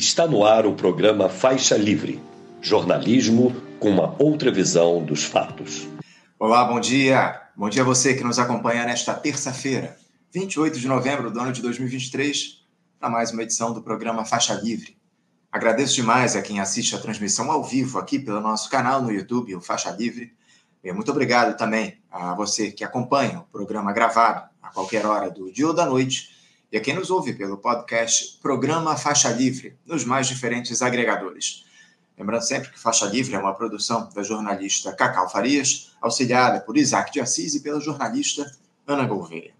Está no ar o programa Faixa Livre, jornalismo com uma outra visão dos fatos. Olá, bom dia. Bom dia a você que nos acompanha nesta terça-feira, 28 de novembro do ano de 2023, para mais uma edição do programa Faixa Livre. Agradeço demais a quem assiste a transmissão ao vivo aqui pelo nosso canal no YouTube, o Faixa Livre. E muito obrigado também a você que acompanha o programa gravado a qualquer hora do dia ou da noite e a quem nos ouve pelo podcast Programa Faixa Livre, nos mais diferentes agregadores. Lembrando sempre que Faixa Livre é uma produção da jornalista Cacau Farias, auxiliada por Isaac de Assis e pela jornalista Ana Gouveia.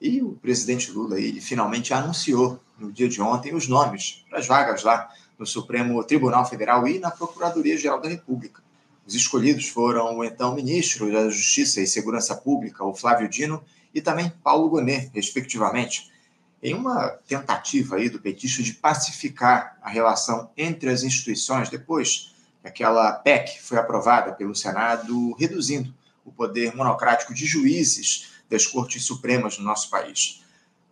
E o presidente Lula ele finalmente anunciou no dia de ontem os nomes para as vagas lá no Supremo Tribunal Federal e na Procuradoria-Geral da República. Os escolhidos foram o então ministro da Justiça e Segurança Pública, o Flávio Dino, e também Paulo Gonet, respectivamente em uma tentativa aí do petista de pacificar a relação entre as instituições depois que aquela PEC foi aprovada pelo Senado, reduzindo o poder monocrático de juízes das cortes supremas no nosso país.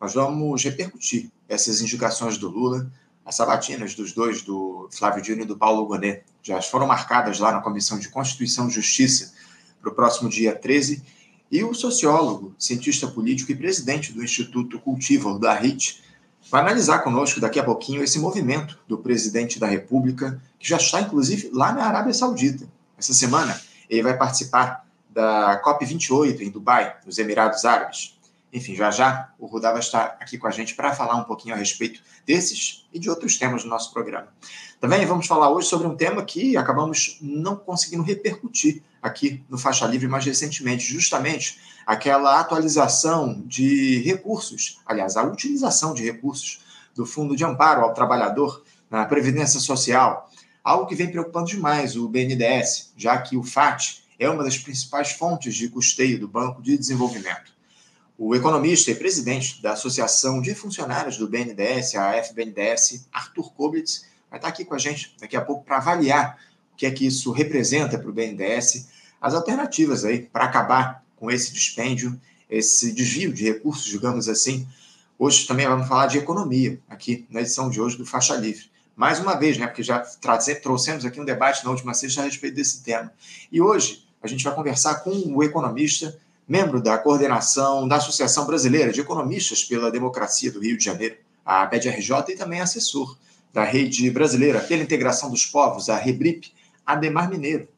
Nós vamos repercutir essas indicações do Lula, as sabatinas dos dois, do Flávio Dino e do Paulo Gonet, já foram marcadas lá na Comissão de Constituição e Justiça para o próximo dia 13 e o sociólogo, cientista político e presidente do Instituto Cultivo da RIT vai analisar conosco daqui a pouquinho esse movimento do presidente da República, que já está inclusive lá na Arábia Saudita. Essa semana ele vai participar da COP28 em Dubai, nos Emirados Árabes. Enfim, já já o Rudá vai estar aqui com a gente para falar um pouquinho a respeito desses e de outros temas do nosso programa. Também vamos falar hoje sobre um tema que acabamos não conseguindo repercutir aqui no Faixa Livre mais recentemente, justamente aquela atualização de recursos, aliás, a utilização de recursos do Fundo de Amparo ao Trabalhador na Previdência Social, algo que vem preocupando demais o BNDES, já que o FAT é uma das principais fontes de custeio do Banco de Desenvolvimento. O economista e presidente da Associação de Funcionários do BNDES, a FBNDES, Arthur Koblitz, vai estar aqui com a gente daqui a pouco para avaliar o que é que isso representa para o BNDES, as alternativas aí para acabar com esse dispêndio, esse desvio de recursos, digamos assim. Hoje também vamos falar de economia aqui na edição de hoje do Faixa Livre. Mais uma vez, né, porque já trouxemos aqui um debate na última sexta a respeito desse tema. E hoje a gente vai conversar com o economista membro da coordenação da Associação Brasileira de Economistas pela Democracia do Rio de Janeiro, a BED-RJ, e também assessor da Rede Brasileira pela Integração dos Povos, a REBRIP, Ademar Mineiro.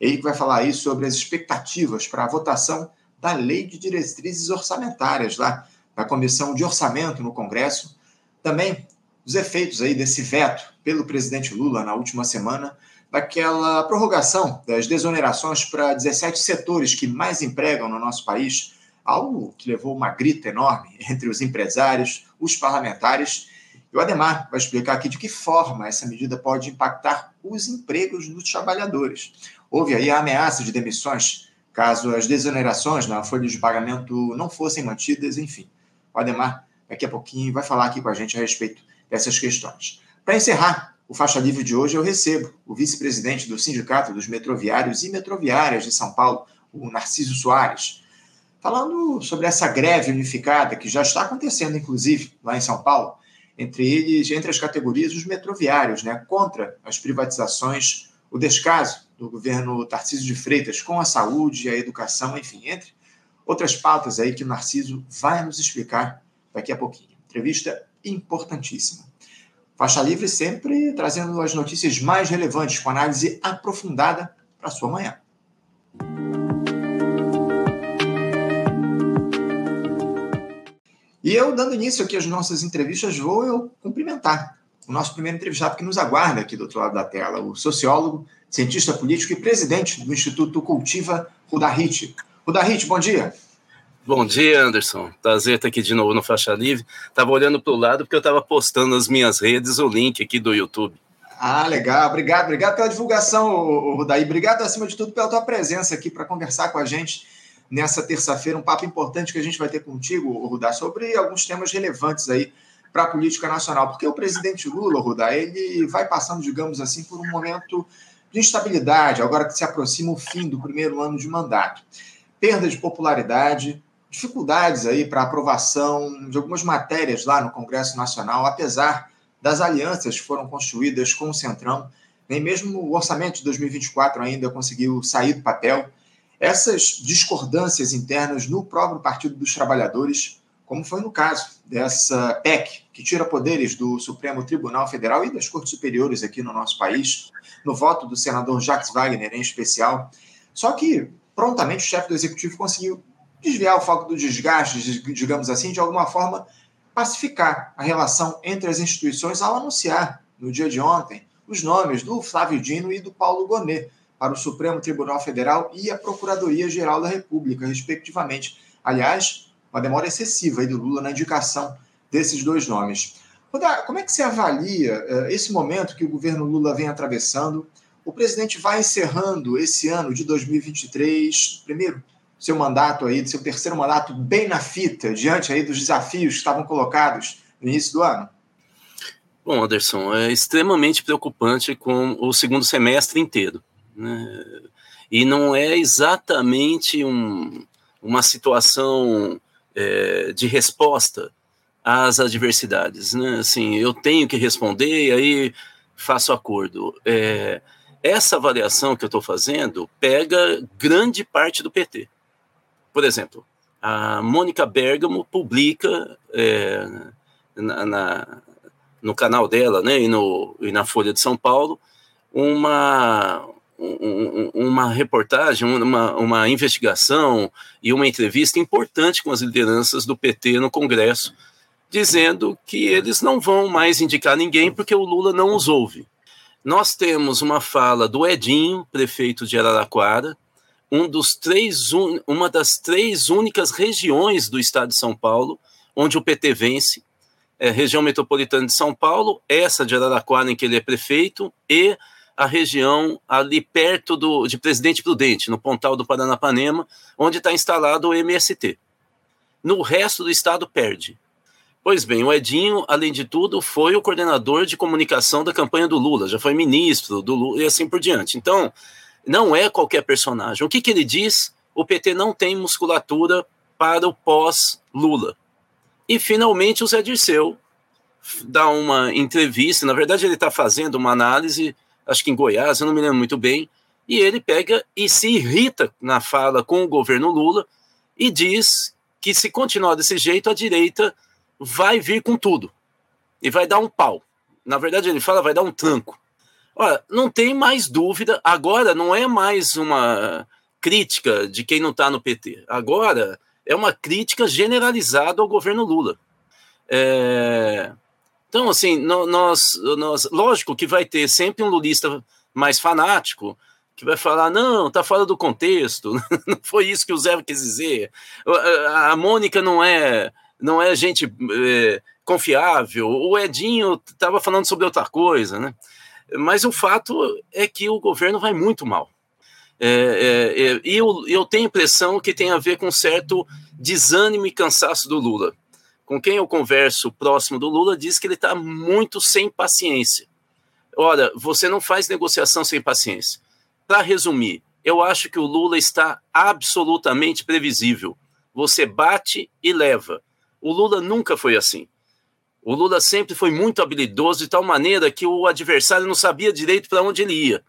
Ele que vai falar aí sobre as expectativas para a votação da Lei de Diretrizes Orçamentárias lá na Comissão de Orçamento no Congresso. Também os efeitos aí desse veto pelo presidente Lula na última semana daquela prorrogação das desonerações para 17 setores que mais empregam no nosso país, algo que levou uma grita enorme entre os empresários, os parlamentares. E o Ademar vai explicar aqui de que forma essa medida pode impactar os empregos dos trabalhadores. Houve aí a ameaça de demissões caso as desonerações na folha de pagamento não fossem mantidas, enfim. O Ademar, daqui a pouquinho, vai falar aqui com a gente a respeito dessas questões. Para encerrar, o Faixa Livre de hoje eu recebo o vice-presidente do Sindicato dos Metroviários e Metroviárias de São Paulo, o Narciso Soares, falando sobre essa greve unificada que já está acontecendo, inclusive, lá em São Paulo, entre eles, entre as categorias, os metroviários, né, contra as privatizações, o descaso do governo Tarcísio de Freitas com a saúde, a educação, enfim, entre outras pautas aí que o Narciso vai nos explicar daqui a pouquinho. Entrevista importantíssima. Faixa Livre sempre trazendo as notícias mais relevantes, com análise aprofundada para sua manhã. E eu, dando início aqui às nossas entrevistas, vou eu cumprimentar o nosso primeiro entrevistado que nos aguarda aqui do outro lado da tela, o sociólogo, cientista político e presidente do Instituto Cultiva, Rudahit. Rudahit, bom dia. Bom dia, Anderson. Prazer estar aqui de novo no Faixa Livre. Estava olhando para o lado porque eu estava postando nas minhas redes o link aqui do YouTube. Ah, legal. Obrigado, obrigado pela divulgação, Rudaí. Obrigado, acima de tudo, pela tua presença aqui para conversar com a gente nessa terça-feira. Um papo importante que a gente vai ter contigo, Rudá, sobre alguns temas relevantes aí para a política nacional. Porque o presidente Lula, Rudá, ele vai passando, digamos assim, por um momento de instabilidade, agora que se aproxima o fim do primeiro ano de mandato. Perda de popularidade, dificuldades aí para aprovação de algumas matérias lá no Congresso Nacional, apesar das alianças que foram construídas com o Centrão. Nem mesmo o orçamento de 2024 ainda conseguiu sair do papel. Essas discordâncias internas no próprio Partido dos Trabalhadores, como foi no caso dessa PEC, que tira poderes do Supremo Tribunal Federal e das Cortes Superiores aqui no nosso país, no voto do senador Jacques Wagner em especial. Só que prontamente o chefe do executivo conseguiu desviar o foco do desgaste, digamos assim, de alguma forma pacificar a relação entre as instituições ao anunciar, no dia de ontem, os nomes do Flávio Dino e do Paulo Gonet para o Supremo Tribunal Federal e a Procuradoria-Geral da República, respectivamente. Aliás, uma demora excessiva aí do Lula na indicação desses dois nomes. Como é que você avalia uh, esse momento que o governo Lula vem atravessando? O presidente vai encerrando esse ano de 2023, primeiro, seu mandato aí, seu terceiro mandato bem na fita, diante aí dos desafios que estavam colocados no início do ano? Bom, Anderson, é extremamente preocupante com o segundo semestre inteiro. Né? E não é exatamente um, uma situação é, de resposta às adversidades. Né? Assim, eu tenho que responder e aí faço acordo. É, essa avaliação que eu estou fazendo pega grande parte do PT. Por exemplo, a Mônica Bergamo publica é, na, na, no canal dela né, e, no, e na Folha de São Paulo uma, um, uma reportagem, uma, uma investigação e uma entrevista importante com as lideranças do PT no Congresso, dizendo que eles não vão mais indicar ninguém porque o Lula não os ouve. Nós temos uma fala do Edinho, prefeito de Araraquara, um dos três, uma das três únicas regiões do estado de São Paulo onde o PT vence, é, região metropolitana de São Paulo, essa de Araraquara em que ele é prefeito, e a região ali perto do, de Presidente Prudente, no Pontal do Paranapanema, onde está instalado o MST. No resto do estado perde. Pois bem, o Edinho, além de tudo, foi o coordenador de comunicação da campanha do Lula, já foi ministro do Lula e assim por diante. Então, não é qualquer personagem. O que, que ele diz? O PT não tem musculatura para o pós-Lula. E finalmente o Zé Dirceu dá uma entrevista, na verdade ele está fazendo uma análise, acho que em Goiás, eu não me lembro muito bem, e ele pega e se irrita na fala com o governo Lula e diz que se continuar desse jeito, a direita vai vir com tudo e vai dar um pau. Na verdade, ele fala vai dar um tranco. Olha, não tem mais dúvida, agora não é mais uma crítica de quem não está no PT. Agora é uma crítica generalizada ao governo Lula. É... Então, assim, nós, nós, lógico que vai ter sempre um lulista mais fanático que vai falar, não, tá fora do contexto, não foi isso que o Zé quis dizer. A Mônica não é, não é gente é, confiável, o Edinho estava falando sobre outra coisa, né? Mas o fato é que o governo vai muito mal. É, é, é, e eu, eu tenho a impressão que tem a ver com certo desânimo e cansaço do Lula. Com quem eu converso próximo do Lula diz que ele está muito sem paciência. Ora, você não faz negociação sem paciência. Para resumir, eu acho que o Lula está absolutamente previsível. Você bate e leva. O Lula nunca foi assim. O Lula sempre foi muito habilidoso de tal maneira que o adversário não sabia direito para onde ele ia.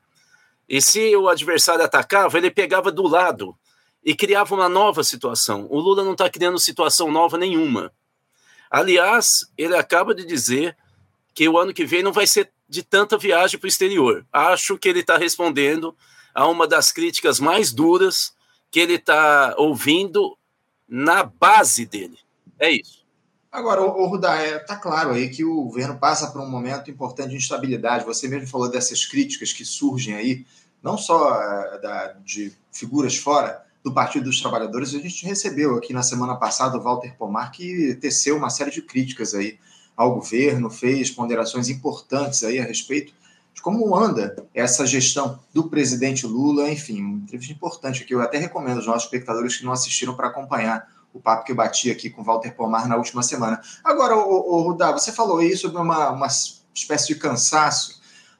E se o adversário atacava, ele pegava do lado e criava uma nova situação. O Lula não está criando situação nova nenhuma. Aliás, ele acaba de dizer que o ano que vem não vai ser de tanta viagem para o exterior. Acho que ele está respondendo a uma das críticas mais duras que ele está ouvindo na base dele. É isso. Agora, o, Rudá, está é, claro aí que o governo passa por um momento importante de instabilidade. Você mesmo falou dessas críticas que surgem aí, não só é, da, de figuras fora do Partido dos Trabalhadores. A gente recebeu aqui na semana passada o Walter Pomar, que teceu uma série de críticas aí ao governo, fez ponderações importantes aí a respeito de como anda essa gestão do presidente Lula. Enfim, uma entrevista importante aqui. Eu até recomendo aos nossos espectadores que não assistiram para acompanhar o papo que eu bati aqui com Walter Pomar na última semana. Agora, o, o Rudá, você falou aí sobre uma, uma espécie de cansaço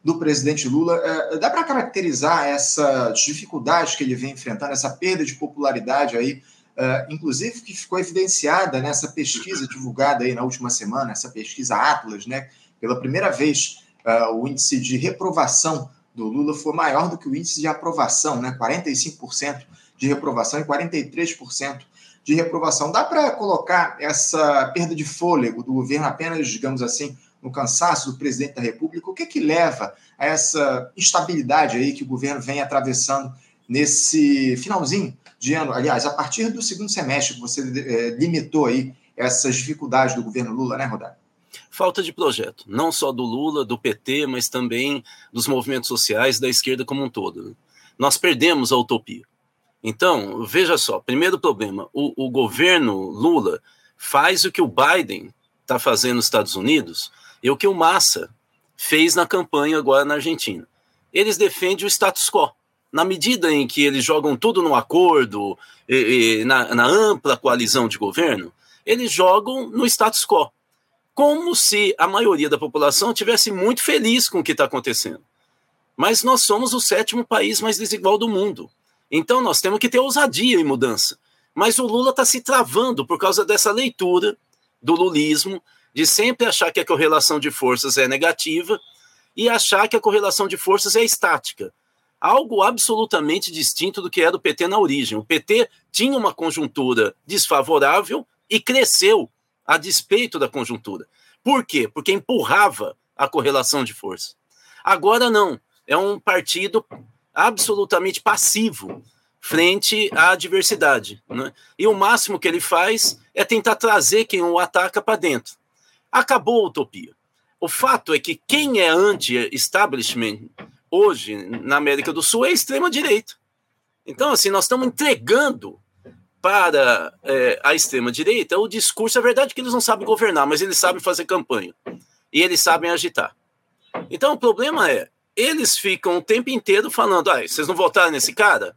do presidente Lula. É, dá para caracterizar essa dificuldade que ele vem enfrentando, essa perda de popularidade aí, é, inclusive que ficou evidenciada nessa pesquisa divulgada aí na última semana, essa pesquisa Atlas, né, Pela primeira vez, uh, o índice de reprovação do Lula foi maior do que o índice de aprovação, né? 45% de reprovação e 43% de reprovação. Dá para colocar essa perda de fôlego do governo apenas, digamos assim, no cansaço do presidente da República? O que é que leva a essa instabilidade aí que o governo vem atravessando nesse finalzinho de ano? Aliás, a partir do segundo semestre que você é, limitou aí essas dificuldades do governo Lula, né, Rodário? Falta de projeto, não só do Lula, do PT, mas também dos movimentos sociais da esquerda como um todo. Nós perdemos a utopia. Então, veja só, primeiro problema, o, o governo Lula faz o que o Biden está fazendo nos Estados Unidos e o que o Massa fez na campanha agora na Argentina. Eles defendem o status quo. Na medida em que eles jogam tudo no acordo, e, e, na, na ampla coalizão de governo, eles jogam no status quo. Como se a maioria da população tivesse muito feliz com o que está acontecendo. Mas nós somos o sétimo país mais desigual do mundo. Então nós temos que ter ousadia em mudança. Mas o Lula está se travando por causa dessa leitura do lulismo, de sempre achar que a correlação de forças é negativa e achar que a correlação de forças é estática. Algo absolutamente distinto do que era o PT na origem. O PT tinha uma conjuntura desfavorável e cresceu a despeito da conjuntura. Por quê? Porque empurrava a correlação de forças. Agora não. É um partido absolutamente passivo frente à adversidade. Né? E o máximo que ele faz é tentar trazer quem o ataca para dentro. Acabou a utopia. O fato é que quem é anti-establishment hoje na América do Sul é a extrema-direita. Então, assim, nós estamos entregando para é, a extrema-direita o discurso. É verdade que eles não sabem governar, mas eles sabem fazer campanha. E eles sabem agitar. Então, o problema é, eles ficam o tempo inteiro falando: ah, vocês não votaram nesse cara?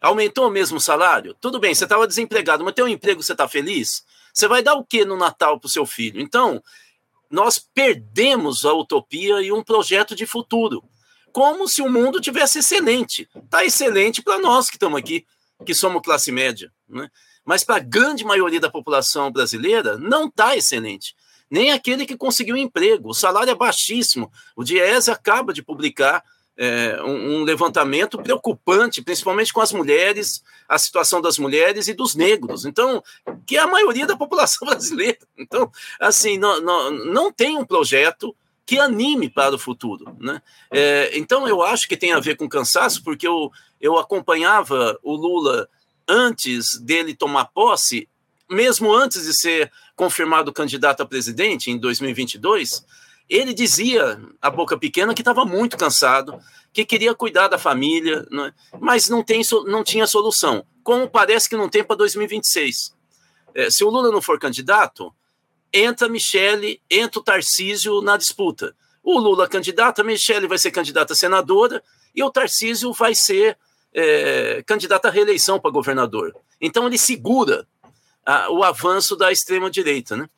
Aumentou mesmo o salário? Tudo bem, você estava desempregado, mas tem um emprego, você está feliz? Você vai dar o que no Natal para o seu filho? Então, nós perdemos a utopia e um projeto de futuro. Como se o mundo tivesse excelente. Está excelente para nós que estamos aqui, que somos classe média. Né? Mas para a grande maioria da população brasileira, não está excelente. Nem aquele que conseguiu emprego. O salário é baixíssimo. O Diese acaba de publicar é, um, um, levantamento preocupante, principalmente com as mulheres, a situação das mulheres e dos negros. Então, que é a maioria da população brasileira. Então, assim, não, não, não tem um projeto que anime para o futuro. Né? É, então, eu acho que tem a ver com cansaço, porque eu, eu acompanhava o Lula antes dele tomar posse, mesmo antes de ser confirmado candidato a presidente em 2022 ele dizia, a boca pequena, que estava muito cansado, que queria cuidar da família, né? mas não, tem, não tinha solução. Como parece que não tem para 2026. É, se o Lula não for candidato, entra Michele, entra o Tarcísio na disputa. O Lula candidato, a Michele vai ser candidata a senadora e o Tarcísio vai ser é, candidato à reeleição para governador. Então ele segura a, o avanço da extrema-direita. Né?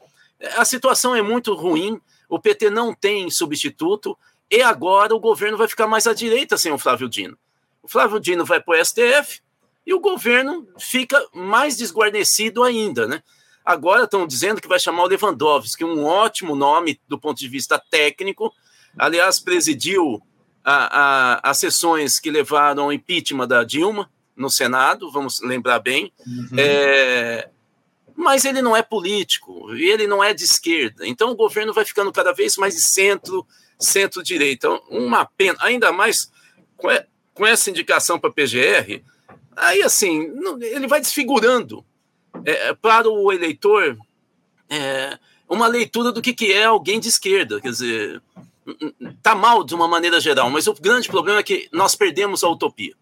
A situação é muito ruim o PT não tem substituto, e agora o governo vai ficar mais à direita sem o Flávio Dino. O Flávio Dino vai para o STF e o governo fica mais desguarnecido ainda, né? Agora estão dizendo que vai chamar o Lewandowski, um ótimo nome do ponto de vista técnico. Aliás, presidiu a, a, as sessões que levaram ao impeachment da Dilma no Senado, vamos lembrar bem. Uhum. É, mas ele não é político, ele não é de esquerda. Então o governo vai ficando cada vez mais de centro, centro-direita. Então, uma pena, ainda mais com essa indicação para a PGR, aí assim, ele vai desfigurando é, para o eleitor é, uma leitura do que, que é alguém de esquerda. Quer dizer, tá mal de uma maneira geral, mas o grande problema é que nós perdemos a utopia.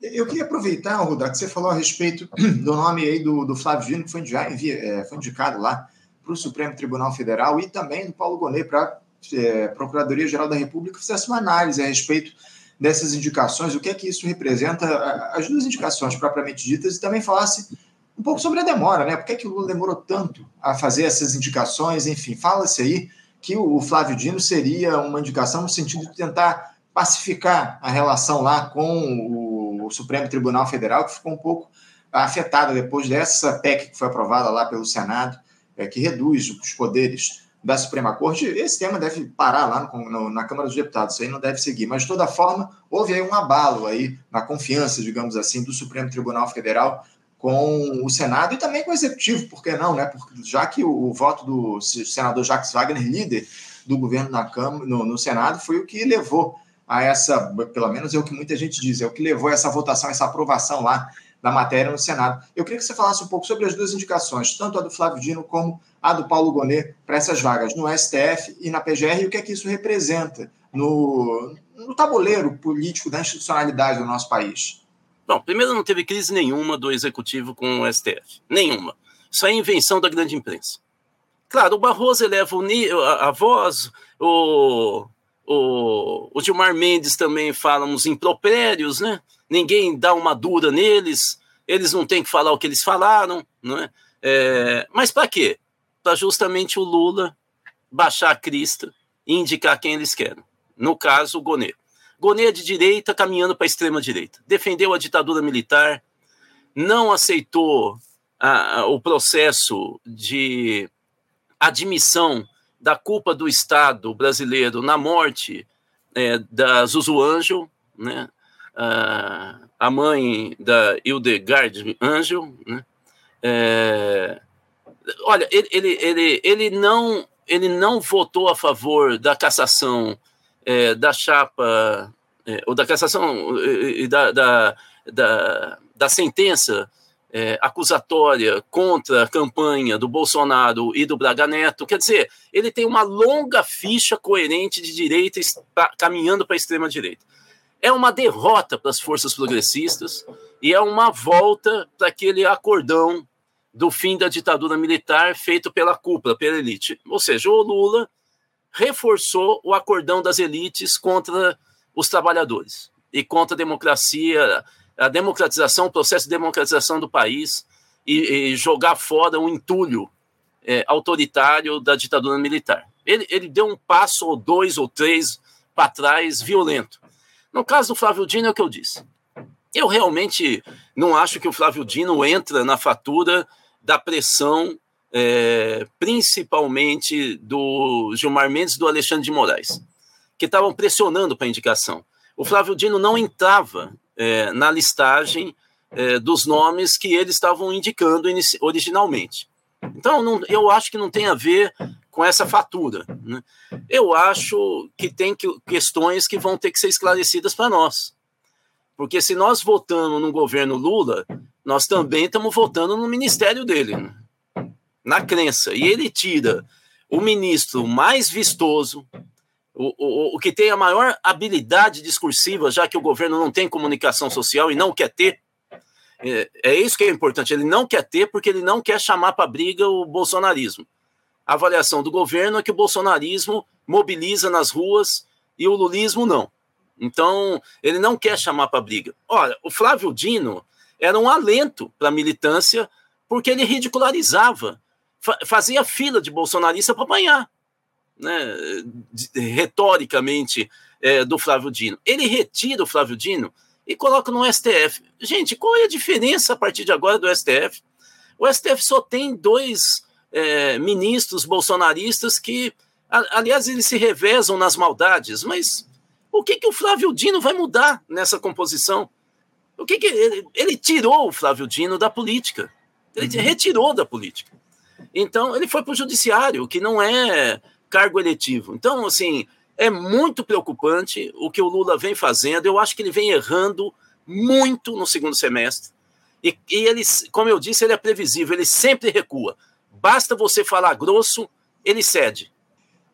Eu queria aproveitar, Rudá, que você falou a respeito do nome aí do, do Flávio Dino, que foi, já é, foi indicado lá para o Supremo Tribunal Federal, e também do Paulo Gonet para é, Procuradoria-Geral da República, fizesse uma análise a respeito dessas indicações, o que é que isso representa, as duas indicações propriamente ditas, e também falasse um pouco sobre a demora, né? Por que, é que o Lula demorou tanto a fazer essas indicações? Enfim, fala-se aí que o Flávio Dino seria uma indicação no sentido de tentar pacificar a relação lá com o o Supremo Tribunal Federal, que ficou um pouco afetada depois dessa PEC que foi aprovada lá pelo Senado, é, que reduz os poderes da Suprema Corte, esse tema deve parar lá no, no, na Câmara dos Deputados, isso aí não deve seguir. Mas, de toda forma, houve aí um abalo aí na confiança, digamos assim, do Supremo Tribunal Federal com o Senado e também com o Executivo, por que não, né? Porque, já que o, o voto do senador Jacques Wagner, líder do governo na Câmara, no, no Senado, foi o que levou a essa, pelo menos é o que muita gente diz, é o que levou a essa votação, essa aprovação lá da matéria no Senado. Eu queria que você falasse um pouco sobre as duas indicações, tanto a do Flávio Dino como a do Paulo Gonet, para essas vagas no STF e na PGR, e o que é que isso representa no, no tabuleiro político da institucionalidade do nosso país. Bom, primeiro não teve crise nenhuma do executivo com o STF. Nenhuma. Isso é invenção da grande imprensa. Claro, o Barroso eleva a voz, o, o, o Gilmar Mendes também fala uns impropérios, né? Ninguém dá uma dura neles, eles não têm que falar o que eles falaram, não é? é mas para quê? Para justamente o Lula baixar a crista e indicar quem eles querem. No caso, o Gonê. Gonê é de direita, caminhando para a extrema direita. Defendeu a ditadura militar, não aceitou a, a, o processo de admissão da culpa do Estado brasileiro na morte é, da Zuzu Angel, né? a, mãe da Hildegard Angel. Né? É, olha, ele, ele, ele, ele, não, ele não votou a favor da cassação é, da chapa, é, ou da cassação e da, da, da, da sentença é, acusatória contra a campanha do Bolsonaro e do Braga Neto. Quer dizer, ele tem uma longa ficha coerente de direita caminhando para a extrema-direita. É uma derrota para as forças progressistas e é uma volta para aquele acordão do fim da ditadura militar feito pela cúpula, pela elite. Ou seja, o Lula reforçou o acordão das elites contra os trabalhadores e contra a democracia, a democratização, o processo de democratização do país e, e jogar fora um entulho é, autoritário da ditadura militar. Ele, ele deu um passo ou dois ou três para trás violento. No caso do Flávio Dino, é o que eu disse. Eu realmente não acho que o Flávio Dino entra na fatura da pressão, é, principalmente do Gilmar Mendes e do Alexandre de Moraes, que estavam pressionando para a indicação. O Flávio Dino não entrava é, na listagem é, dos nomes que eles estavam indicando originalmente. Então, não, eu acho que não tem a ver com essa fatura. Né? Eu acho que tem que, questões que vão ter que ser esclarecidas para nós. Porque se nós votamos no governo Lula, nós também estamos votando no ministério dele, né? na crença. E ele tira o ministro mais vistoso, o, o, que tem a maior habilidade discursiva, já que o governo não tem comunicação social e não quer ter. É, é isso que é importante. Ele não quer ter porque ele não quer chamar para briga o bolsonarismo. A avaliação do governo é que o bolsonarismo mobiliza nas ruas e o lulismo não. Então, ele não quer chamar para briga. Olha, o Flávio Dino era um alento para a militância porque ele ridicularizava, fazia fila de bolsonarista para apanhar né, retoricamente é, do Flávio Dino. Ele retira o Flávio Dino e coloca no STF. Gente, qual é a diferença a partir de agora do STF? O STF só tem dois é, ministros bolsonaristas que, aliás, eles se revezam nas maldades, mas o que, que o Flávio Dino vai mudar nessa composição? O que, que ele, ele tirou o Flávio Dino da política? Ele uhum. retirou da política. Então, ele foi para o judiciário, que não é cargo eletivo. Então, assim, é muito preocupante o que o Lula vem fazendo. Eu acho que ele vem errando muito no segundo semestre. E, e ele, como eu disse, ele é previsível, ele sempre recua. Basta você falar grosso, ele cede.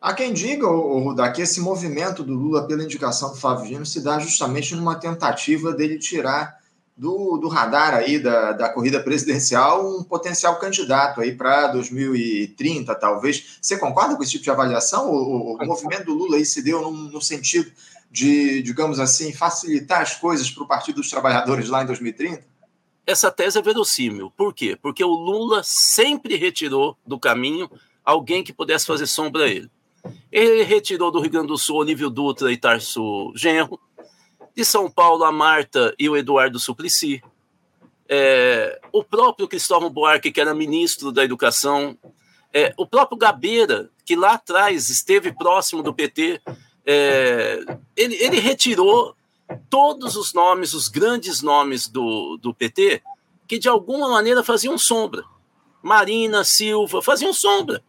Há quem diga, Rudá, que esse movimento do Lula pela indicação do Flávio Dino se dá justamente numa tentativa dele tirar do, do radar aí da, da corrida presidencial um potencial candidato aí para 2030, talvez. Você concorda com esse tipo de avaliação? O, o movimento do Lula aí se deu no, no sentido de, digamos assim, facilitar as coisas para o Partido dos Trabalhadores lá em 2030? Essa tese é verossímil. Por quê? Porque o Lula sempre retirou do caminho alguém que pudesse fazer sombra a ele. Ele retirou do Rio Grande do Sul Olívio Dutra e Tarso Genro, de São Paulo, a Marta e o Eduardo Suplicy. É, o próprio Cristóvão Buarque, que era ministro da Educação, É, o próprio Gabeira, que lá atrás esteve próximo do PT, é, ele, ele retirou todos os nomes, os grandes nomes do, do PT, que de alguma maneira faziam sombra. Marina, Silva, faziam sombra.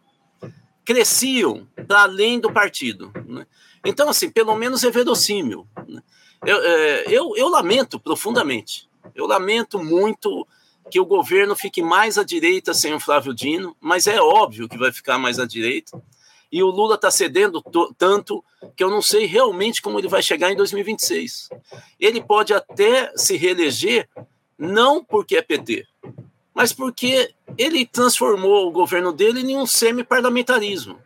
Cresciam para além do partido. Né? Então, assim, pelo menos é verossímil. Né? Eu, é, eu, eu lamento profundamente. Eu lamento muito que o governo fique mais à direita sem o Flávio Dino, mas é óbvio que vai ficar mais à direita. E o Lula está cedendo tanto que eu não sei realmente como ele vai chegar em 2026. Ele pode até se reeleger, não porque é PT, mas porque ele transformou o governo dele em um semi-parlamentarismo.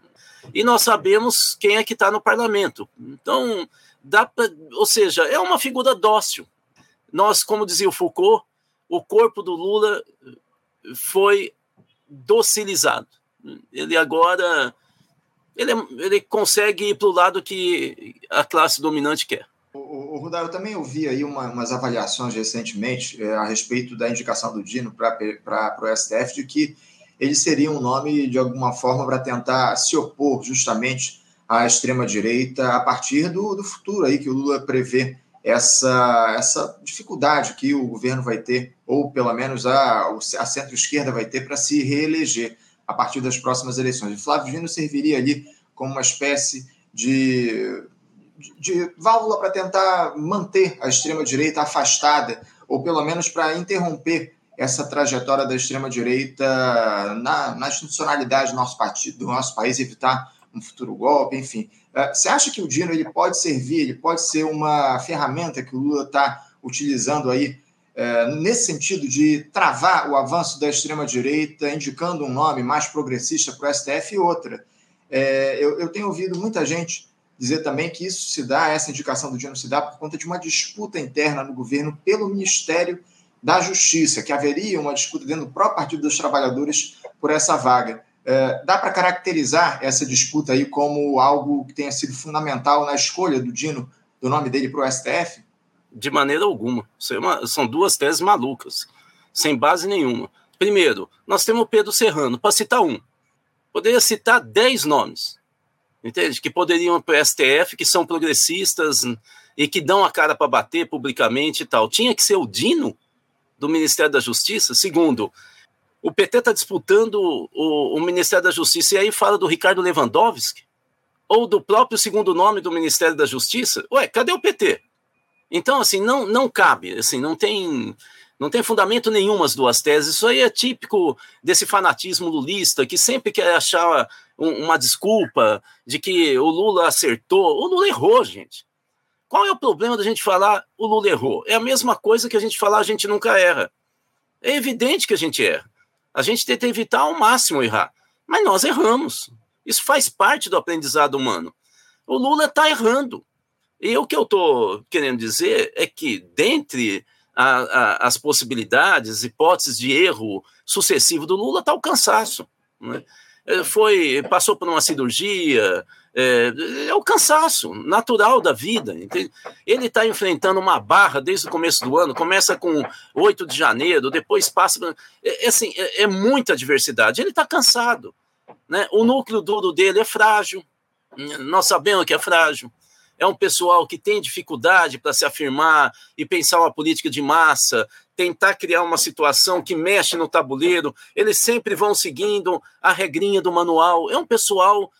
E nós sabemos quem é que está no parlamento. Então, dá pra, ou seja, é uma figura dócil. Nós, como dizia o Foucault, o corpo do Lula foi docilizado. Ele agora ele, ele consegue ir para o lado que a classe dominante quer. O, o Rudá, eu também ouvi aí uma, umas avaliações recentemente é, a respeito da indicação do Dino para o STF de que ele seria um nome, de alguma forma, para tentar se opor justamente à extrema-direita a partir do, do futuro aí que o Lula prevê essa, essa dificuldade que o governo vai ter, ou pelo menos a, a centro-esquerda vai ter para se reeleger a partir das próximas eleições. O Flávio Dino serviria ali como uma espécie de, de, de válvula para tentar manter a extrema-direita afastada, ou pelo menos para interromper essa trajetória da extrema-direita na, na institucionalidade do nosso partido, do nosso país, evitar um futuro golpe, enfim. É, você acha que o Dino ele pode servir, ele pode ser uma ferramenta que o Lula está utilizando aí é, nesse sentido de travar o avanço da extrema-direita, indicando um nome mais progressista para o STF e outra? É, eu, eu tenho ouvido muita gente dizer também que isso se dá, essa indicação do Dino se dá por conta de uma disputa interna no governo pelo Ministério da Justiça, que haveria uma disputa dentro do próprio Partido dos Trabalhadores por essa vaga. É, dá para caracterizar essa disputa aí como algo que tenha sido fundamental na escolha do Dino, do nome dele para o STF? De maneira alguma. É são duas teses malucas, sem base nenhuma. Primeiro, nós temos o Pedro Serrano, para citar um. Poderia citar dez nomes, entende? Que poderiam para o STF, que são progressistas e que dão a cara para bater publicamente e tal. Tinha que ser o Dino do Ministério da Justiça? Segundo, o PT está disputando o, o, Ministério da Justiça, e aí fala do Ricardo Lewandowski, ou do próprio segundo nome do Ministério da Justiça. Ué, cadê o PT? Então, assim, não, não cabe, assim, não tem, não tem fundamento nenhum as duas teses. Isso aí é típico desse fanatismo lulista, que sempre quer achar um, uma desculpa de que o Lula acertou. O Lula errou, gente. Qual é o problema da gente falar o Lula errou? É a mesma coisa que a gente falar a gente nunca erra. É evidente que a gente erra. A gente tenta evitar ao máximo errar, mas nós erramos. Isso faz parte do aprendizado humano. O Lula está errando. E o que eu estou querendo dizer é que, dentre a, a, as possibilidades, hipóteses de erro sucessivo do Lula, está o cansaço. Né? Foi, passou por uma cirurgia, é, é, o cansaço natural da vida. Entende? Ele está enfrentando uma barra desde o começo do ano, começa com 8 de janeiro, depois passa. É, é, assim, é, é muita diversidade. Ele está cansado. Né? O núcleo duro dele é frágil. Nós sabemos que é frágil. É um pessoal que tem dificuldade para se afirmar e pensar uma política de massa, tentar criar uma situação que mexe no tabuleiro. Eles sempre vão seguindo a regrinha do manual. É um pessoal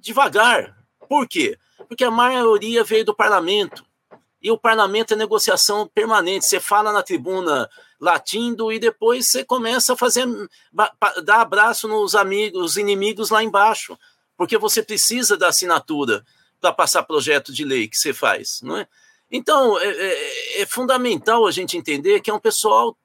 devagar. Por quê? Porque a maioria veio do parlamento. E o parlamento é negociação permanente. Você fala na tribuna latindo e depois você começa a fazer dar abraço nos amigos, inimigos lá embaixo, porque você precisa da assinatura para passar projeto de lei que você faz, não é? Então é, é, é fundamental a gente entender que é um pessoal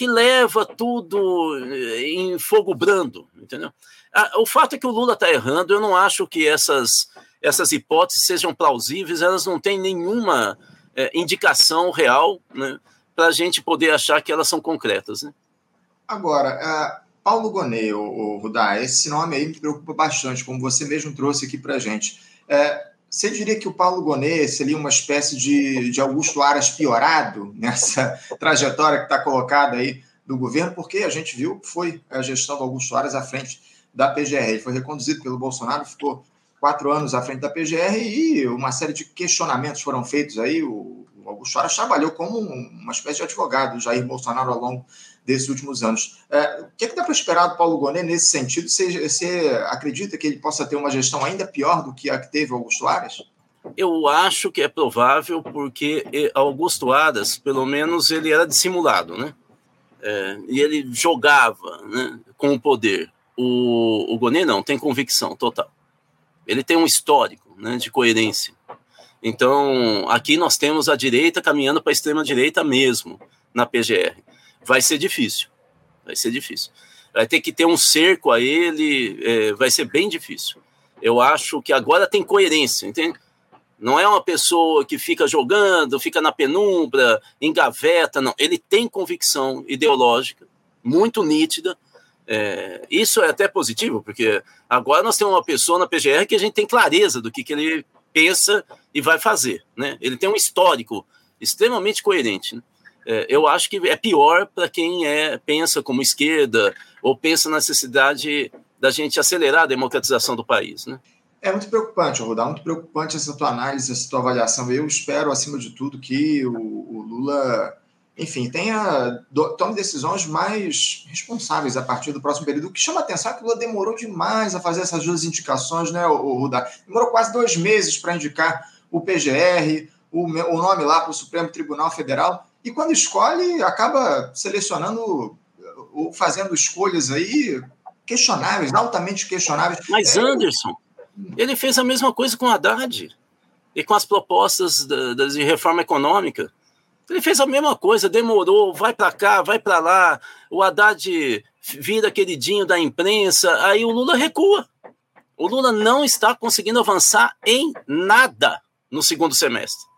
que leva tudo em fogo brando, entendeu? Ah, o fato é que o Lula está errando, eu não acho que essas, essas hipóteses sejam plausíveis, elas não têm nenhuma é, indicação real né, para a gente poder achar que elas são concretas. Né? Agora, uh, Paulo Gonet, o, o Rudá, esse nome aí me preocupa bastante, como você mesmo trouxe aqui para a gente. Uh, você diria que o Paulo Gonet seria uma espécie de, de Augusto Aras piorado nessa trajetória que está colocada aí do governo? Porque a gente viu que foi a gestão do Augusto Aras à frente da PGR. Ele foi reconduzido pelo Bolsonaro, ficou quatro anos à frente da PGR e uma série de questionamentos foram feitos aí. O, Augusto Aras trabalhou como uma espécie de advogado do Jair Bolsonaro ao longo desses últimos anos. É, o que, é que dá para esperar do Paulo Gonet nesse sentido? Você, você acredita que ele possa ter uma gestão ainda pior do que a que teve Augusto Aras? Eu acho que é provável, porque Augusto Aras, pelo menos, ele era dissimulado, né? É, e ele jogava né, com o poder. O, o Gonet não, tem convicção total. Ele tem um histórico né, de coerência. Então, aqui nós temos a direita caminhando para a extrema-direita mesmo, na PGR. Vai ser difícil. Vai ser difícil. Vai ter que ter um cerco a ele, é, vai ser bem difícil. Eu acho que agora tem coerência, entende? Não é uma pessoa que fica jogando, fica na penumbra, engaveta, não. Ele tem convicção ideológica muito nítida. É, isso é até positivo, porque agora nós temos uma pessoa na PGR que a gente tem clareza do que, que ele pensa e vai fazer. Né? Ele tem um histórico extremamente coerente. Né? É, eu acho que é pior para quem é, pensa como esquerda ou pensa na necessidade da gente acelerar a democratização do país. Né? É muito preocupante, Rodar, muito preocupante essa tua análise, essa tua avaliação. Eu espero, acima de tudo, que o, o Lula, enfim, tenha tome decisões mais responsáveis a partir do próximo período. O que chama a atenção é que o Lula demorou demais a fazer essas duas indicações, né, Rudá? Demorou quase dois meses para indicar o PGR, o, o nome lá para o Supremo Tribunal Federal, e quando escolhe, acaba selecionando ou fazendo escolhas aí questionáveis, altamente questionáveis. Mas, é, Anderson. Ele fez a mesma coisa com o Haddad e com as propostas de reforma econômica. Ele fez a mesma coisa, demorou, vai para cá, vai para lá. O Haddad vira queridinho da imprensa, aí o Lula recua. O Lula não está conseguindo avançar em nada no segundo semestre.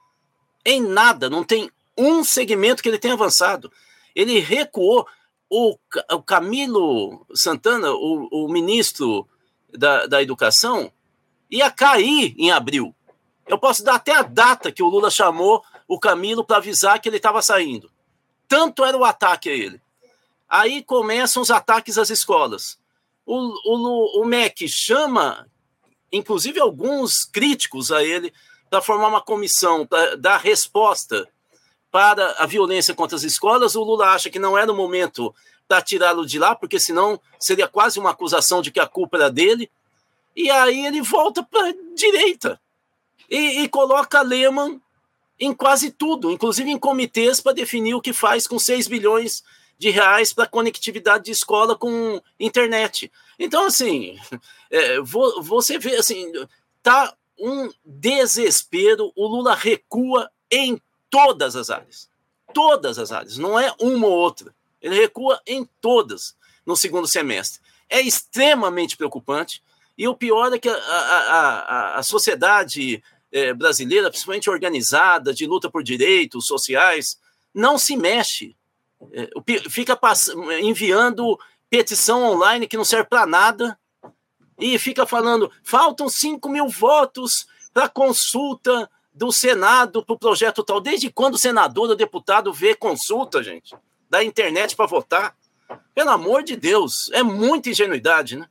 Em nada, não tem um segmento que ele tenha avançado. Ele recuou. O, o Camilo Santana, o, o ministro da, da Educação, ia cair em abril. Eu posso dar até a data que o Lula chamou o Camilo para avisar que ele estava saindo. Tanto era o ataque a ele. Aí começam os ataques às escolas. O, o, o MEC chama, inclusive, alguns críticos a ele para formar uma comissão para dar resposta para a violência contra as escolas. O Lula acha que não era o momento para tirá-lo de lá, porque senão seria quase uma acusação de que a culpa era dele. E aí ele volta para a direita e, e coloca Lehman em quase tudo, inclusive em comitês para definir o que faz com 6 bilhões de reais para conectividade de escola com internet. Então, assim, é, você vê, assim, tá um desespero, o Lula recua em todas as áreas. Todas as áreas, não é uma ou outra. Ele recua em todas no segundo semestre. É extremamente preocupante. E o pior é que a, a, a, a sociedade é, brasileira, principalmente organizada, de luta por direitos sociais, não se mexe. É, fica enviando petição online que não serve para nada e fica falando: faltam 5 mil votos para consulta do Senado para o projeto tal. Desde quando o senador ou deputado vê consulta, gente, da internet para votar? Pelo amor de Deus, é muita ingenuidade, né?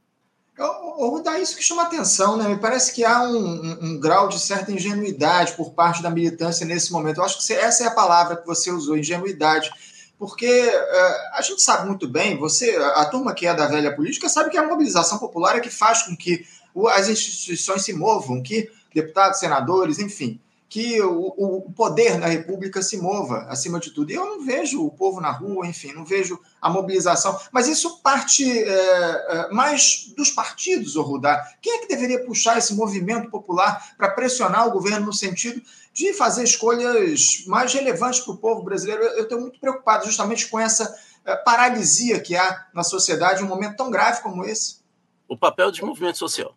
Ou dá isso que chama atenção, né? Me parece que há um, um, um, grau de certa ingenuidade por parte da militância nesse momento. Eu acho que essa é a palavra que você usou, ingenuidade. Porque uh, a gente sabe muito bem, você, a, turma que é da velha política, sabe que a mobilização popular é que faz com que as instituições se movam, que deputados, senadores, enfim, que o, o, poder na República se mova acima de tudo. E eu não vejo o povo na rua, enfim, não vejo a mobilização. Mas isso parte é, é, mais dos partidos, o Rudá. Quem é que deveria puxar esse movimento popular para pressionar o governo no sentido de fazer escolhas mais relevantes para o povo brasileiro? Eu estou muito preocupado justamente com essa é, paralisia que há na sociedade em um momento tão grave como esse. O papel de movimento social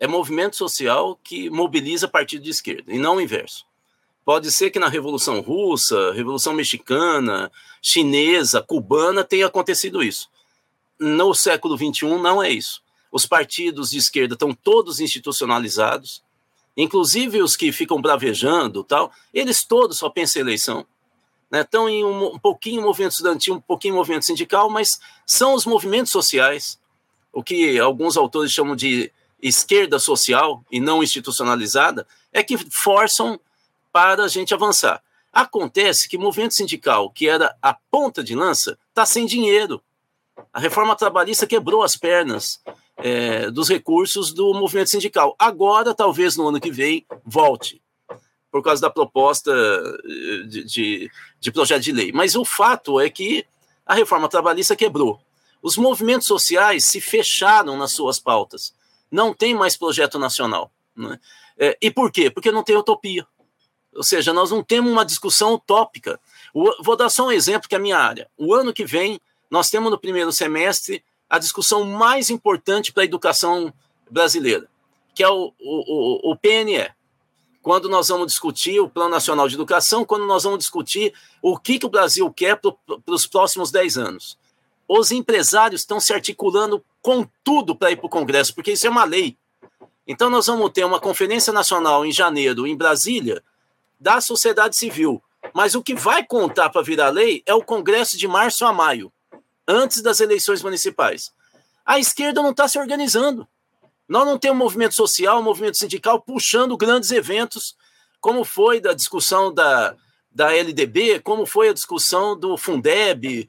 é movimento social que mobiliza partido de esquerda, e não o inverso. Pode ser que na Revolução Russa, Revolução Mexicana, Chinesa, Cubana tenha acontecido isso. No século XXI não é isso. Os partidos de esquerda estão todos institucionalizados, inclusive os que ficam bravejando, tal, eles todos só pensam em eleição. Né? Estão em um, um pouquinho movimento estudantil, um pouquinho movimento sindical, mas são os movimentos sociais o que alguns autores chamam de esquerda social e não institucionalizada, é que forçam para a gente avançar. Acontece que o movimento sindical, que era a ponta de lança, está sem dinheiro. A reforma trabalhista quebrou as pernas é, dos recursos do movimento sindical. Agora, talvez no ano que vem, volte, por causa da proposta eh, de, de, de projeto de lei. Mas o fato é que a reforma trabalhista quebrou. Os movimentos sociais se fecharam nas suas pautas. Não tem mais projeto nacional. Né? É, e por quê? Porque não tem utopia. Ou seja, nós não temos uma discussão utópica. O, vou dar só um exemplo que é a minha área. O ano que vem, nós temos no primeiro semestre a discussão mais importante para a educação brasileira, que é o, o, o PNE. Quando nós vamos discutir o Plano Nacional de Educação, quando nós vamos discutir o que, que o Brasil quer para os próximos 10 anos. Os empresários estão se articulando com tudo para ir para o Congresso, porque isso é uma lei. Então, nós vamos ter uma conferência nacional em janeiro, em Brasília, da sociedade civil. Mas o que vai contar para virar lei é o Congresso de março a maio, antes das eleições municipais. A esquerda não está se organizando. Nós não temos movimento social, movimento sindical puxando grandes eventos, como foi da discussão da, da LDB, como foi a discussão do Fundeb.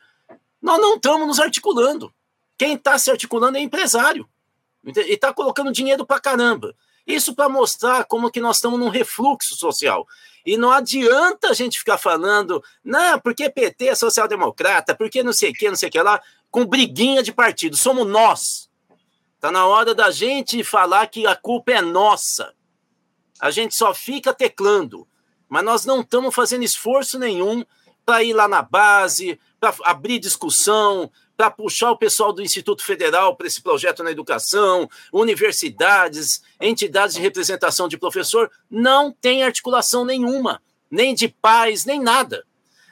Nós não estamos nos articulando. Quem está se articulando é empresário. E está colocando dinheiro para caramba. Isso para mostrar como que nós estamos num refluxo social. E não adianta a gente ficar falando, não, porque PT é social-democrata, porque não sei o que, não sei o que lá, com briguinha de partido. Somos nós. Está na hora da gente falar que a culpa é nossa. A gente só fica teclando, mas nós não estamos fazendo esforço nenhum para ir lá na base, para abrir discussão, para puxar o pessoal do Instituto Federal para esse projeto na educação, universidades, entidades de representação de professor, não tem articulação nenhuma, nem de paz, nem nada.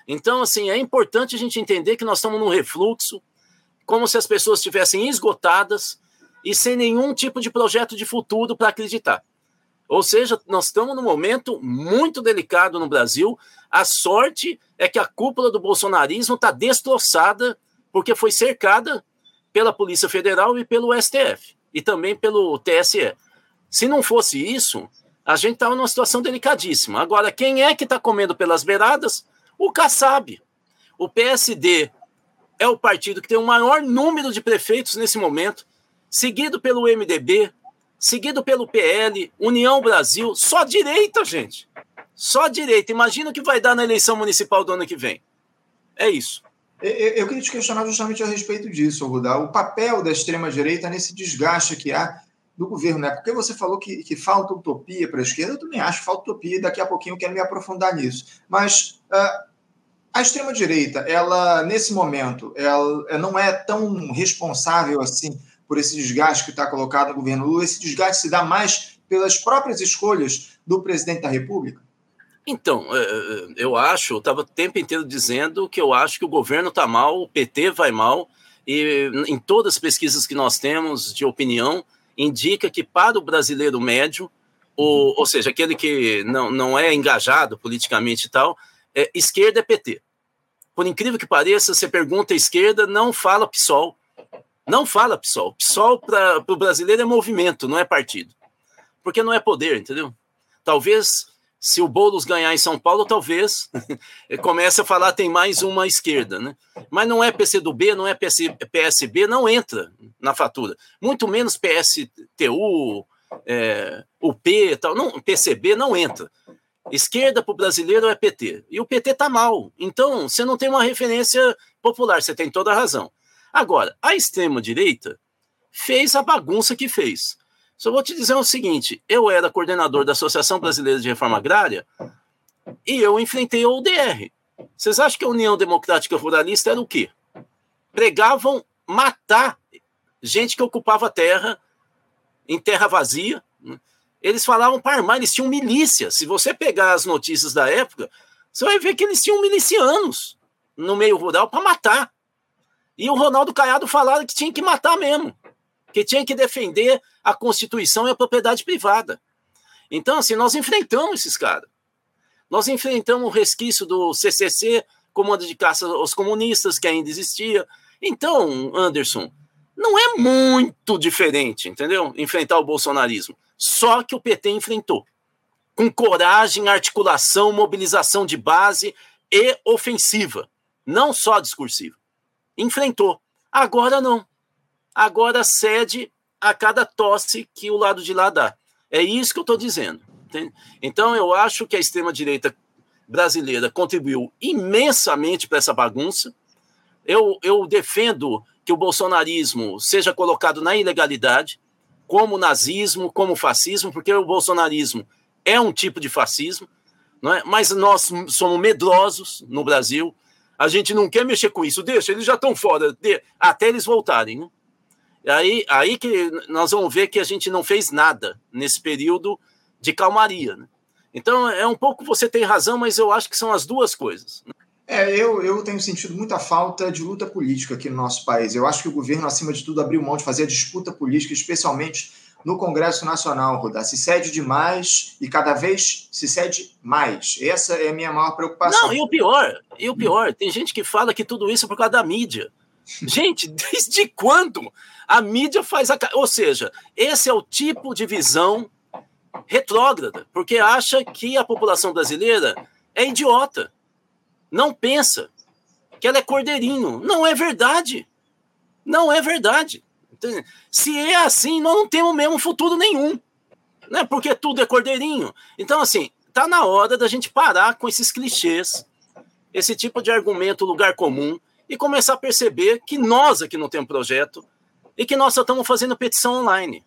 Então, assim, é importante a gente entender que nós estamos num refluxo, como se as pessoas estivessem esgotadas e sem nenhum tipo de projeto de futuro para acreditar. Ou seja, nós estamos num momento muito delicado no Brasil. A sorte é que a cúpula do bolsonarismo está destroçada porque foi cercada pela Polícia Federal e pelo STF, e também pelo TSE. Se não fosse isso, a gente estava numa situação delicadíssima. Agora, quem é que está comendo pelas beiradas? O Kassab. O PSD é o partido que tem o maior número de prefeitos nesse momento, seguido pelo MDB, seguido pelo PL, União Brasil, só direita, gente. Só direita. Imagina o que vai dar na eleição municipal do ano que vem. É isso. Eu queria te questionar justamente a respeito disso, Rudá. O papel da extrema-direita nesse desgaste que há do governo, né? Porque você falou que, que falta utopia para a esquerda, eu também acho falta utopia, e daqui a pouquinho eu quero me aprofundar nisso. Mas uh, a extrema-direita, ela, nesse momento, ela não é tão responsável assim por esse desgaste que está colocado no governo Lula. Esse desgaste se dá mais pelas próprias escolhas do presidente da República? Então, é, é, eu acho, eu estava o tempo inteiro dizendo que eu acho que o governo está mal, o PT vai mal, e em todas as pesquisas que nós temos de opinião, indica que para o brasileiro médio, ou, ou seja, aquele que não, não é engajado politicamente e tal, é, esquerda é PT. Por incrível que pareça, você pergunta a esquerda, não fala PSOL. Não fala PSOL. PSOL para o brasileiro é movimento, não é partido. Porque não é poder, entendeu? Talvez se o Boulos ganhar em São Paulo, talvez comece a falar tem mais uma esquerda, né? Mas não é PCdoB, não é PC, PSB, não entra na fatura. Muito menos PSTU, é, UP, tal, não, PCB não entra. Esquerda para o brasileiro é PT. E o PT está mal. Então, você não tem uma referência popular, você tem toda a razão. Agora, a extrema-direita fez a bagunça que fez. Só vou te dizer o seguinte: eu era coordenador da Associação Brasileira de Reforma Agrária e eu enfrentei a UDR. Vocês acham que a União Democrática Ruralista era o quê? Pregavam matar gente que ocupava terra em terra vazia. Né? Eles falavam para armar, eles tinham milícia. Se você pegar as notícias da época, você vai ver que eles tinham milicianos no meio rural para matar. E o Ronaldo Caiado falava que tinha que matar mesmo que tinha que defender a Constituição e a propriedade privada. Então, assim, nós enfrentamos esses caras. Nós enfrentamos o resquício do CCC, Comando de Caça aos Comunistas, que ainda existia. Então, Anderson, não é muito diferente, entendeu? Enfrentar o bolsonarismo. Só que o PT enfrentou. Com coragem, articulação, mobilização de base e ofensiva. Não só discursiva. Enfrentou. Agora não. Agora cede a cada tosse que o lado de lá dá. É isso que eu estou dizendo. Entende? Então eu acho que a extrema-direita brasileira contribuiu imensamente para essa bagunça. Eu, eu defendo que o bolsonarismo seja colocado na ilegalidade, como nazismo, como fascismo, porque o bolsonarismo é um tipo de fascismo, não é? mas nós somos medrosos no Brasil, a gente não quer mexer com isso, deixa, eles já estão fora, de, até eles voltarem. Né? Aí, aí que nós vamos ver que a gente não fez nada nesse período de calmaria. Né? Então, é um pouco você tem razão, mas eu acho que são as duas coisas. Né? É, eu, eu tenho sentido muita falta de luta política aqui no nosso país. Eu acho que o governo, acima de tudo, abriu mão de fazer a disputa política, especialmente no Congresso Nacional, Rudá. Se cede demais e cada vez se cede mais. Essa é a minha maior preocupação. Não, e o pior, e o pior, tem gente que fala que tudo isso é por causa da mídia. Gente, desde quando a mídia faz a. Ou seja, esse é o tipo de visão retrógrada, porque acha que a população brasileira é idiota não pensa que ela é cordeirinho. Não é verdade. Não é verdade. Se é assim, nós não temos mesmo futuro nenhum. Né? Porque tudo é cordeirinho. Então, assim, tá na hora da gente parar com esses clichês, esse tipo de argumento lugar comum, e começar a perceber que nós aqui não temos projeto e que nós só estamos fazendo petição online.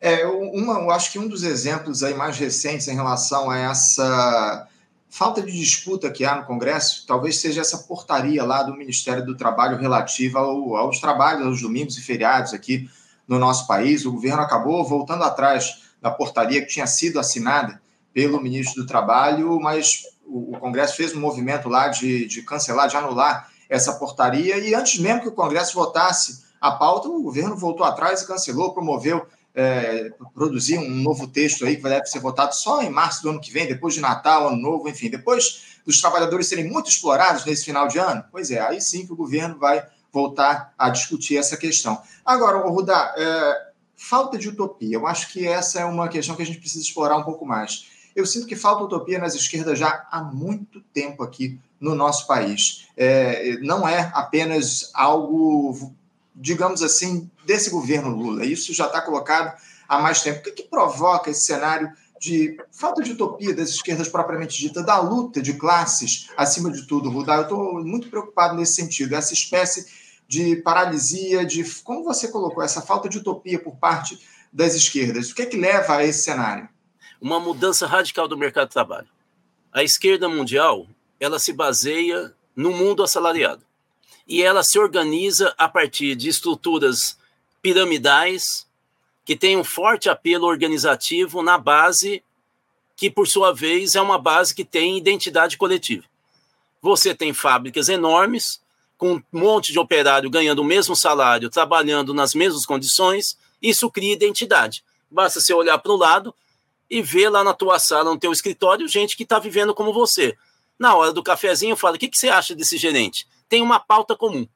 É, uma, eu acho que um dos exemplos aí mais recentes em relação a essa falta de disputa que há no Congresso talvez seja essa portaria lá do Ministério do Trabalho relativa ao, aos trabalhos aos domingos e feriados aqui no nosso país. O governo acabou voltando atrás da portaria que tinha sido assinada pelo ministro do Trabalho, mas o, o Congresso fez um movimento lá de, de cancelar, de anular essa portaria, e antes mesmo que o Congresso votasse a pauta, o governo voltou atrás e cancelou, promoveu é, produzir um novo texto aí que deve ser votado só em março do ano que vem, depois de Natal, Ano Novo, enfim, depois dos trabalhadores serem muito explorados nesse final de ano, pois é, aí sim que o governo vai voltar a discutir essa questão. Agora, Rudá, é, falta de utopia, eu acho que essa é uma questão que a gente precisa explorar um pouco mais. Eu sinto que falta utopia nas esquerdas já há muito tempo aqui no nosso país. É, não é apenas algo digamos assim, desse governo Lula. Isso já está colocado há mais tempo. O que, que provoca esse cenário de falta de utopia das esquerdas propriamente dita, da luta de classes, acima de tudo, Rudá? Eu estou muito preocupado nesse sentido, essa espécie de paralisia, de como você colocou, essa falta de utopia por parte das esquerdas. O que é que leva a esse cenário? Uma mudança radical do mercado de trabalho. A esquerda mundial, ela se baseia no mundo assalariado e ela se organiza a partir de estruturas piramidais que têm um forte apelo organizativo na base que, por sua vez, é uma base que tem identidade coletiva. Você tem fábricas enormes, com um monte de operário ganhando o mesmo salário, trabalhando nas mesmas condições, isso cria identidade. Basta você olhar para o lado e ver lá na tua sala, no teu escritório, gente que está vivendo como você. Na hora do cafezinho, fala: o que, que você acha desse gerente? tem uma pauta comum.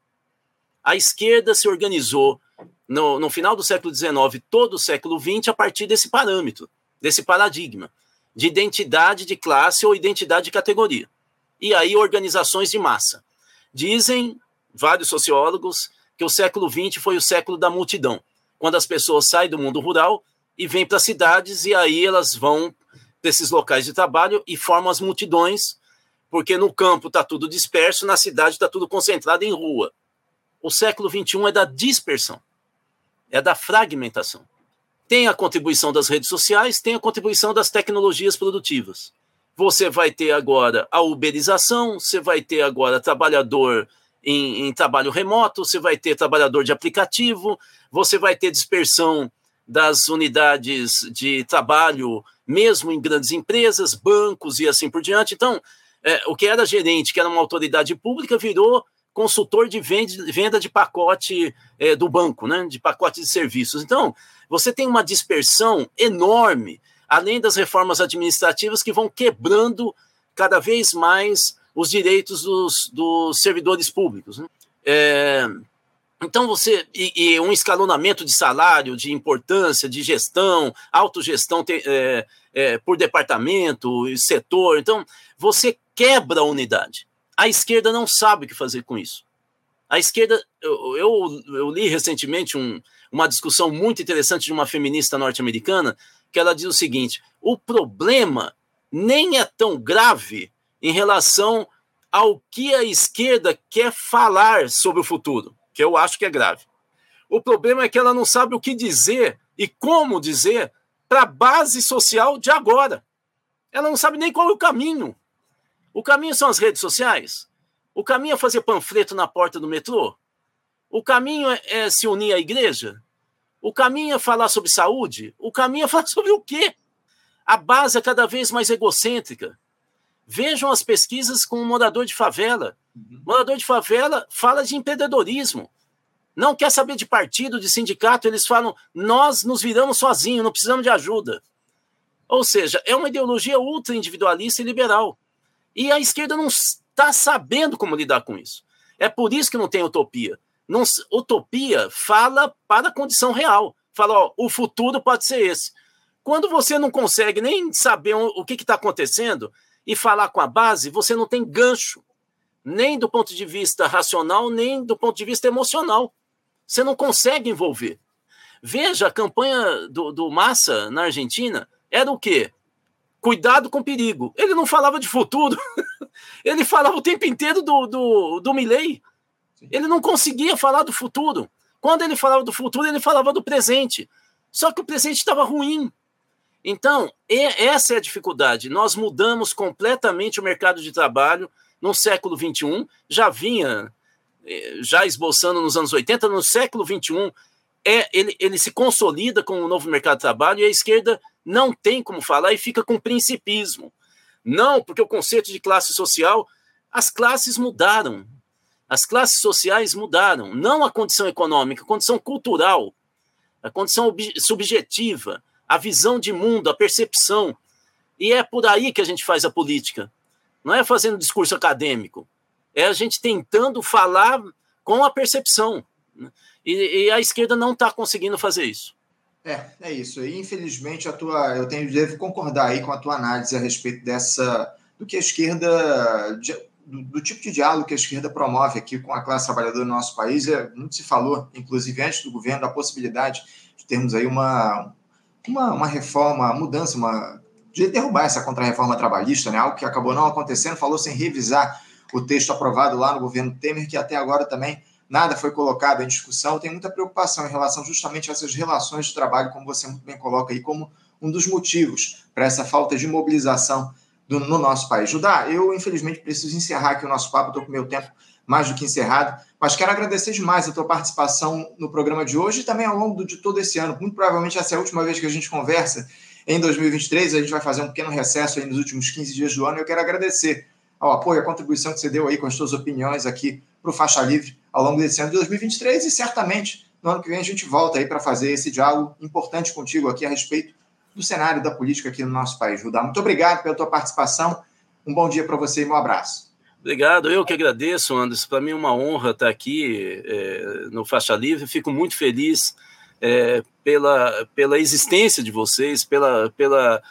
A esquerda se organizou no, no final do século XIX, todo o século XX, a partir desse parâmetro, desse paradigma de identidade de classe ou identidade de categoria. E aí, organizações de massa. Dizem vários sociólogos que o século XX foi o século da multidão, quando as pessoas saem do mundo rural e vêm para as cidades, e aí elas vão para esses locais de trabalho e formam as multidões porque no campo está tudo disperso, na cidade está tudo concentrado em rua. O século XXI é da dispersão, é da fragmentação. Tem a contribuição das redes sociais, tem a contribuição das tecnologias produtivas. Você vai ter agora a uberização, você vai ter agora trabalhador em, em trabalho remoto, você vai ter trabalhador de aplicativo, você vai ter dispersão das unidades de trabalho, mesmo em grandes empresas, bancos e assim por diante. Então, é, o que era gerente, que era uma autoridade pública, virou consultor de venda de pacote é, do banco, né, de pacote de serviços. Então, você tem uma dispersão enorme, além das reformas administrativas que vão quebrando cada vez mais os direitos dos, dos servidores públicos. Né? É, Então você e, e, um escalonamento de salário, de importância, de gestão, autogestão é, é, por departamento, setor. Então você quebra a unidade. A esquerda não sabe o que fazer com isso. A esquerda, eu, eu, eu li recentemente um, uma discussão muito interessante de uma feminista norte-americana que ela diz o seguinte: o problema nem é tão grave em relação ao que a esquerda quer falar sobre o futuro que eu acho que é grave. O problema é que ela não sabe o que dizer e como dizer para a base social de agora. Ela não sabe nem qual é o caminho. O caminho são as redes sociais? O caminho é fazer panfleto na porta do metrô? O caminho é, é se unir à igreja? O caminho é falar sobre saúde? O caminho é falar sobre o quê? A base é cada vez mais egocêntrica. Vejam as pesquisas com o morador de favela. Uhum. Morador de favela fala de empreendedorismo. Não quer saber de partido, de sindicato, eles falam: nós nos viramos sozinhos, não precisamos de ajuda. Ou seja, é uma ideologia ultra individualista e liberal. E a esquerda não está sabendo como lidar com isso. É por isso que não tem utopia. Não, utopia fala para a condição real. Fala, ó, o futuro pode ser esse. Quando você não consegue nem saber o que está acontecendo, e falar com a base, você não tem gancho, nem do ponto de vista racional, nem do ponto de vista emocional. Você não consegue envolver. Veja, a campanha do, do Massa na Argentina era o quê? Cuidado com perigo. Ele não falava de futuro. Ele falava o tempo inteiro do, do, do Milley. Ele não conseguia falar do futuro. Quando ele falava do futuro, ele falava do presente. Só que o presente estava ruim. Então, essa é a dificuldade. Nós mudamos completamente o mercado de trabalho no século XXI, já vinha eh, já esboçando nos anos 80, no século XXI, é, ele, ele se consolida com o novo mercado de trabalho e a esquerda não tem como falar e fica com principismo. Não, porque o conceito de classe social, as classes mudaram. As classes sociais mudaram. Não a condição econômica, a condição cultural, a condição subjetiva a visão de mundo, a percepção. E é por aí que a gente faz a política. Não é fazendo discurso acadêmico. É a gente tentando falar com a percepção. E, e a esquerda não está conseguindo fazer isso. É, é isso. E infelizmente a tua, eu tenho devo concordar aí com a tua análise a respeito dessa do que a esquerda do, do, tipo de diálogo que a esquerda promove aqui com a classe trabalhadora no nosso país. É, muito se falou, inclusive antes do governo, da possibilidade de termos aí uma, uma, uma reforma, uma mudança, uma, de derrubar essa contra-reforma trabalhista, né? algo que acabou não acontecendo, falou sem revisar o texto aprovado lá no governo Temer, que até agora também nada foi colocado em discussão. Tem muita preocupação em relação justamente a essas relações de trabalho, como você muito bem coloca aí, como um dos motivos para essa falta de mobilização do, no nosso país. Judá, eu infelizmente preciso encerrar aqui o nosso papo, estou com meu tempo mais do que encerrado. Mas quero agradecer demais a tua participação no programa de hoje e também ao longo de todo esse ano. Muito provavelmente essa é a última vez que a gente conversa em 2023. A gente vai fazer um pequeno recesso nos últimos 15 dias do ano. Eu quero agradecer ao apoio, a contribuição que você deu aí com as suas opiniões aqui para o Faixa Livre ao longo desse ano de 2023 e certamente no ano que vem a gente volta aí para fazer esse diálogo importante contigo aqui a respeito do cenário da política aqui no nosso país. Judá, muito obrigado pela tua participação. Um bom dia para você e um abraço. Obrigado, eu que agradeço, Anderson. Para mim é uma honra estar aqui é, no Faixa Livre. Fico muito feliz é, pela, pela existência de vocês, pela, pela,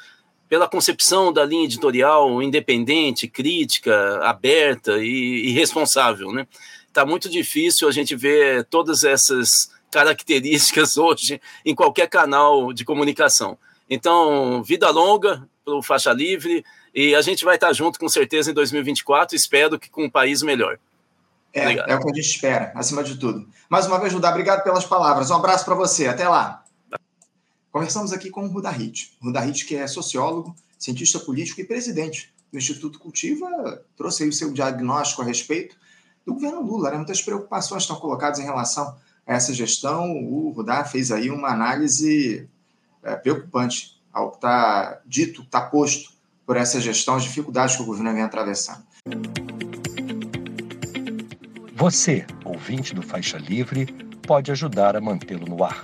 pela concepção da linha editorial independente, crítica, aberta e, e responsável. Né? Tá muito difícil a gente ver todas essas características hoje em qualquer canal de comunicação. Então, vida longa para o Faixa Livre. E a gente vai estar junto com certeza em 2024, espero que com um país melhor. É, é o que a gente espera, acima de tudo. Mais uma vez, Judá, obrigado pelas palavras. Um abraço para você, até lá. Conversamos aqui com o Rudahit. Rudahit, que é sociólogo, cientista político e presidente do Instituto Cultiva, trouxe aí o seu diagnóstico a respeito do governo Lula. Né? Muitas preocupações estão colocadas em relação a essa gestão. O Rudá fez aí uma análise é, preocupante ao que está dito, está posto por essa gestão, as dificuldades que o governo vem atravessando. Você, ouvinte do Faixa Livre, pode ajudar a mantê-lo no ar.